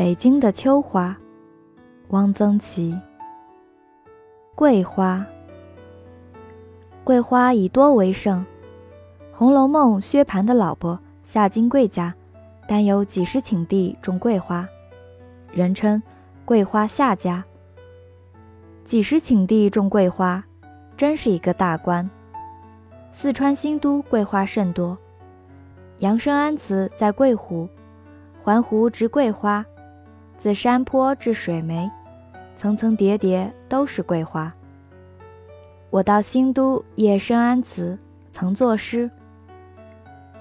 北京的秋花，汪曾祺。桂花，桂花以多为盛，《红楼梦》薛蟠的老婆夏金桂家，单有几十顷地种桂花，人称“桂花夏家”。几十顷地种桂花，真是一个大官。四川新都桂花甚多，杨生安祠在桂湖，环湖植桂花。自山坡至水湄，层层叠叠都是桂花。我到新都夜生安祠，曾作诗：“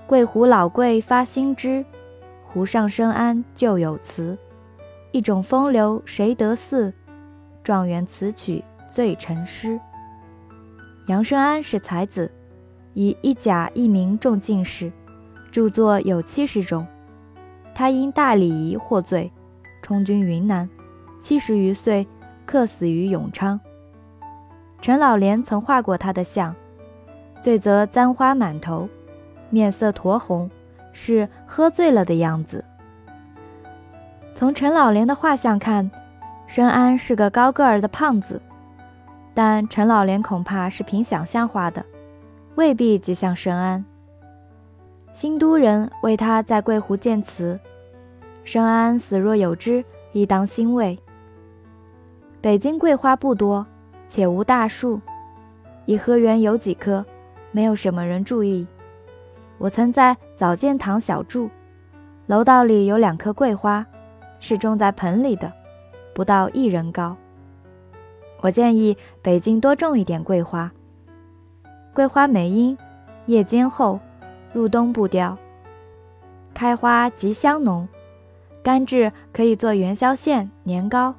桂湖老桂发新枝，湖上生安旧有词。一种风流谁得似？状元词曲最成诗。”杨生安是才子，以一甲一名中进士，著作有七十种。他因大礼仪获罪。充军云南，七十余岁，客死于永昌。陈老莲曾画过他的像，罪则簪花满头，面色酡红，是喝醉了的样子。从陈老莲的画像看，申安是个高个儿的胖子，但陈老莲恐怕是凭想象画的，未必极像申安。新都人为他在桂湖建祠。生安死若有之，亦当欣慰。北京桂花不多，且无大树，颐和园有几棵，没有什么人注意。我曾在早建堂小住，楼道里有两棵桂花，是种在盆里的，不到一人高。我建议北京多种一点桂花。桂花美阴，叶尖厚，入冬不凋，开花极香浓。甘蔗可以做元宵馅、年糕，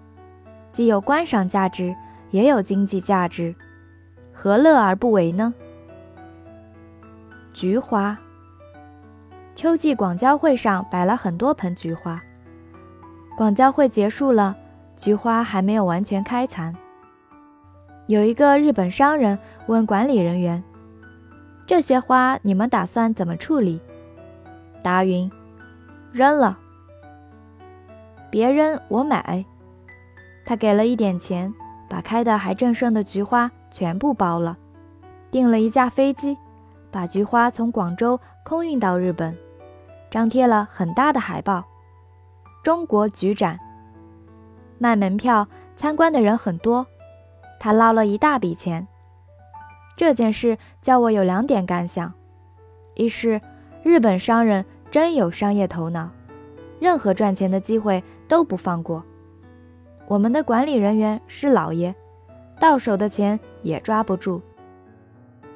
既有观赏价值，也有经济价值，何乐而不为呢？菊花，秋季广交会上摆了很多盆菊花。广交会结束了，菊花还没有完全开残。有一个日本商人问管理人员：“这些花你们打算怎么处理？”答云：“扔了。”别人我买，他给了一点钱，把开的还正盛的菊花全部包了，订了一架飞机，把菊花从广州空运到日本，张贴了很大的海报，中国菊展，卖门票参观的人很多，他捞了一大笔钱。这件事叫我有两点感想：一是日本商人真有商业头脑。任何赚钱的机会都不放过。我们的管理人员是老爷，到手的钱也抓不住。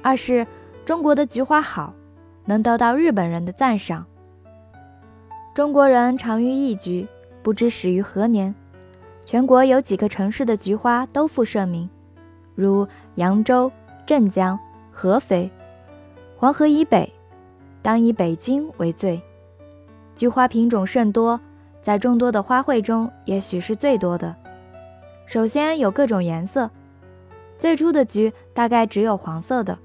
二是中国的菊花好，能得到日本人的赞赏。中国人长于一菊，不知始于何年。全国有几个城市的菊花都负盛名，如扬州、镇江、合肥。黄河以北，当以北京为最。菊花品种甚多，在众多的花卉中，也许是最多的。首先有各种颜色，最初的菊大概只有黄色的。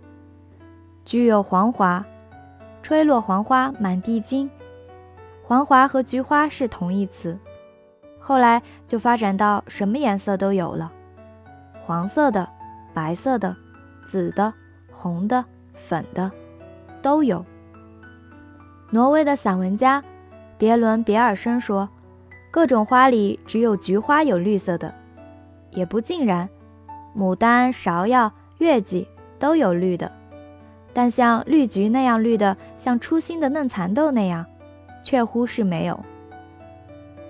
菊有黄华，吹落黄花满地金。黄华和菊花是同义词，后来就发展到什么颜色都有了，黄色的、白色的、紫的、红的、粉的，都有。挪威的散文家。别伦·别尔森说：“各种花里只有菊花有绿色的，也不尽然，牡丹、芍药、月季都有绿的，但像绿菊那样绿的，像初心的嫩蚕豆那样，却乎是没有。”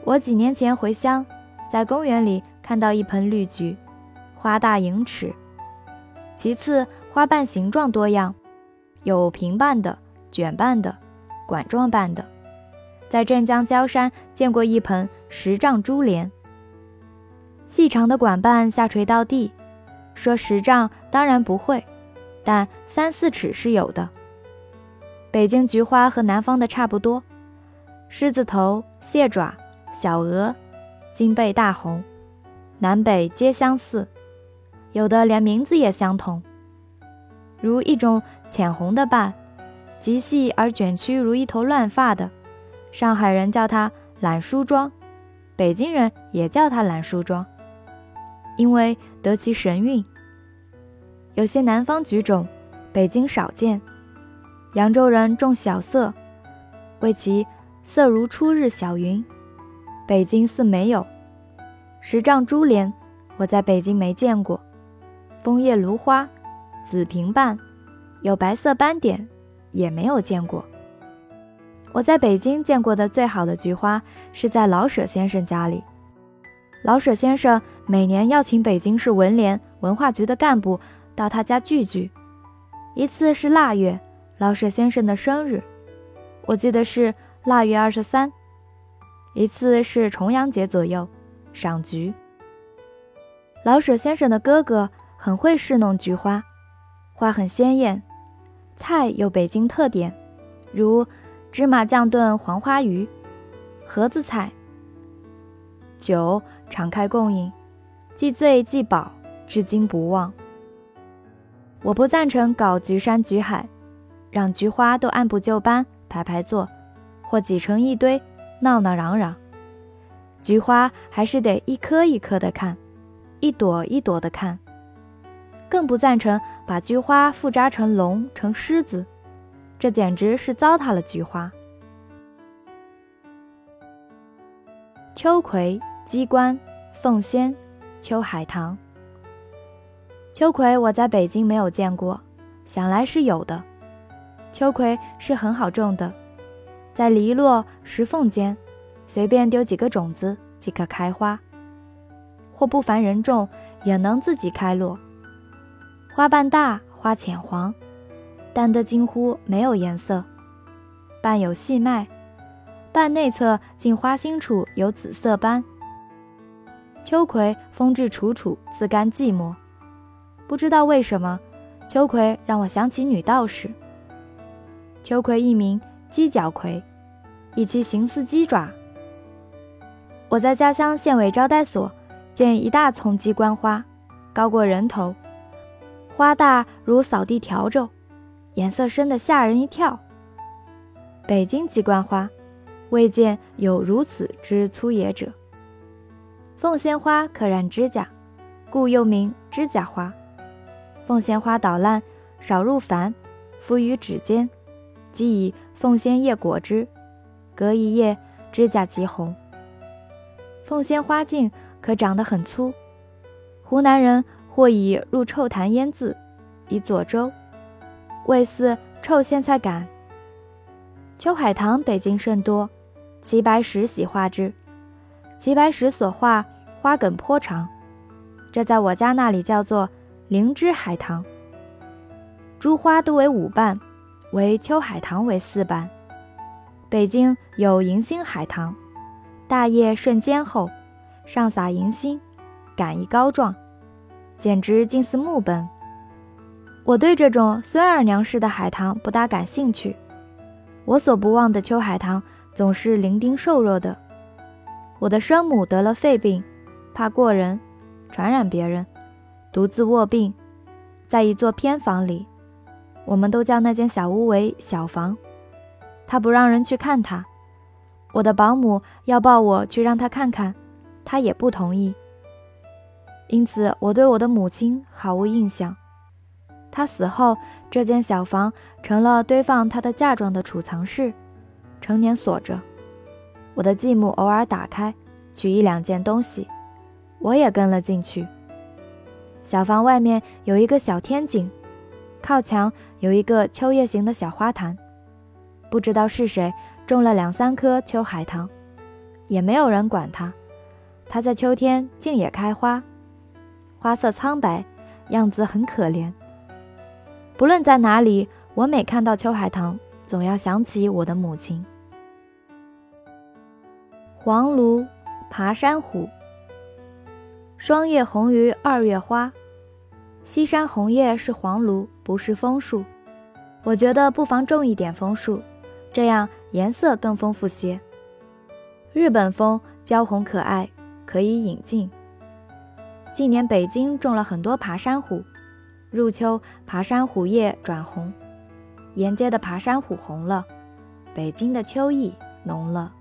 我几年前回乡，在公园里看到一盆绿菊，花大盈尺。其次，花瓣形状多样，有平瓣的、卷瓣的、管状瓣的。在镇江焦山见过一盆十丈珠帘，细长的管瓣下垂到地，说十丈当然不会，但三四尺是有的。北京菊花和南方的差不多，狮子头、蟹爪、小鹅、金背大红，南北皆相似，有的连名字也相同，如一种浅红的瓣，极细而卷曲如一头乱发的。上海人叫它懒梳妆，北京人也叫它懒梳妆，因为得其神韵。有些南方菊种，北京少见。扬州人种小色，谓其色如初日小云，北京似没有。十丈珠帘，我在北京没见过。枫叶芦花，紫平瓣，有白色斑点，也没有见过。我在北京见过的最好的菊花，是在老舍先生家里。老舍先生每年要请北京市文联文化局的干部到他家聚聚，一次是腊月。老舍先生的生日，我记得是腊月二十三。一次是重阳节左右，赏菊。老舍先生的哥哥很会侍弄菊花，花很鲜艳，菜有北京特点，如芝麻酱炖黄花鱼、盒子菜。酒敞开供应，既醉既饱，至今不忘。我不赞成搞菊山菊海。让菊花都按部就班排排坐，或挤成一堆闹闹嚷嚷。菊花还是得一颗一颗的看，一朵一朵的看。更不赞成把菊花复扎成龙成狮子，这简直是糟蹋了菊花。秋葵、鸡冠、凤仙、秋海棠。秋葵我在北京没有见过，想来是有的。秋葵是很好种的，在篱落石缝间，随便丢几个种子即可开花，或不凡人种也能自己开落。花瓣大，花浅黄，淡得近乎没有颜色，瓣有细脉，瓣内侧近花心处有紫色斑。秋葵风致楚楚，自甘寂寞。不知道为什么，秋葵让我想起女道士。秋葵一名鸡脚葵，以其形似鸡爪。我在家乡县委招待所见一大丛鸡冠花，高过人头，花大如扫地笤帚，颜色深得吓人一跳。北京鸡冠花，未见有如此之粗野者。凤仙花可染指甲，故又名指甲花。凤仙花捣烂，少入矾，敷于指尖。即以凤仙叶裹之，隔一夜，指甲即红。凤仙花茎可长得很粗，湖南人或以入臭痰腌渍，以佐粥，味似臭苋菜杆。秋海棠北京甚多，齐白石喜画之，齐白石所画花梗颇长，这在我家那里叫做灵芝海棠。株花都为五瓣。为秋海棠为四瓣，北京有银星海棠，大叶顺尖厚，上撒银星，杆一高壮，简直近似木本。我对这种孙二娘式的海棠不大感兴趣。我所不忘的秋海棠总是伶仃瘦弱的。我的生母得了肺病，怕过人，传染别人，独自卧病，在一座偏房里。我们都叫那间小屋为小房，他不让人去看他。我的保姆要抱我去让他看看，他也不同意。因此，我对我的母亲毫无印象。他死后，这间小房成了堆放他的嫁妆的储藏室，成年锁着。我的继母偶尔打开，取一两件东西，我也跟了进去。小房外面有一个小天井。靠墙有一个秋叶形的小花坛，不知道是谁种了两三棵秋海棠，也没有人管它。它在秋天竟也开花，花色苍白，样子很可怜。不论在哪里，我每看到秋海棠，总要想起我的母亲。黄芦、爬山虎，霜叶红于二月花。西山红叶是黄芦，不是枫树。我觉得不妨种一点枫树，这样颜色更丰富些。日本枫娇红可爱，可以引进。近年北京种了很多爬山虎，入秋爬山虎叶转红，沿街的爬山虎红了，北京的秋意浓了。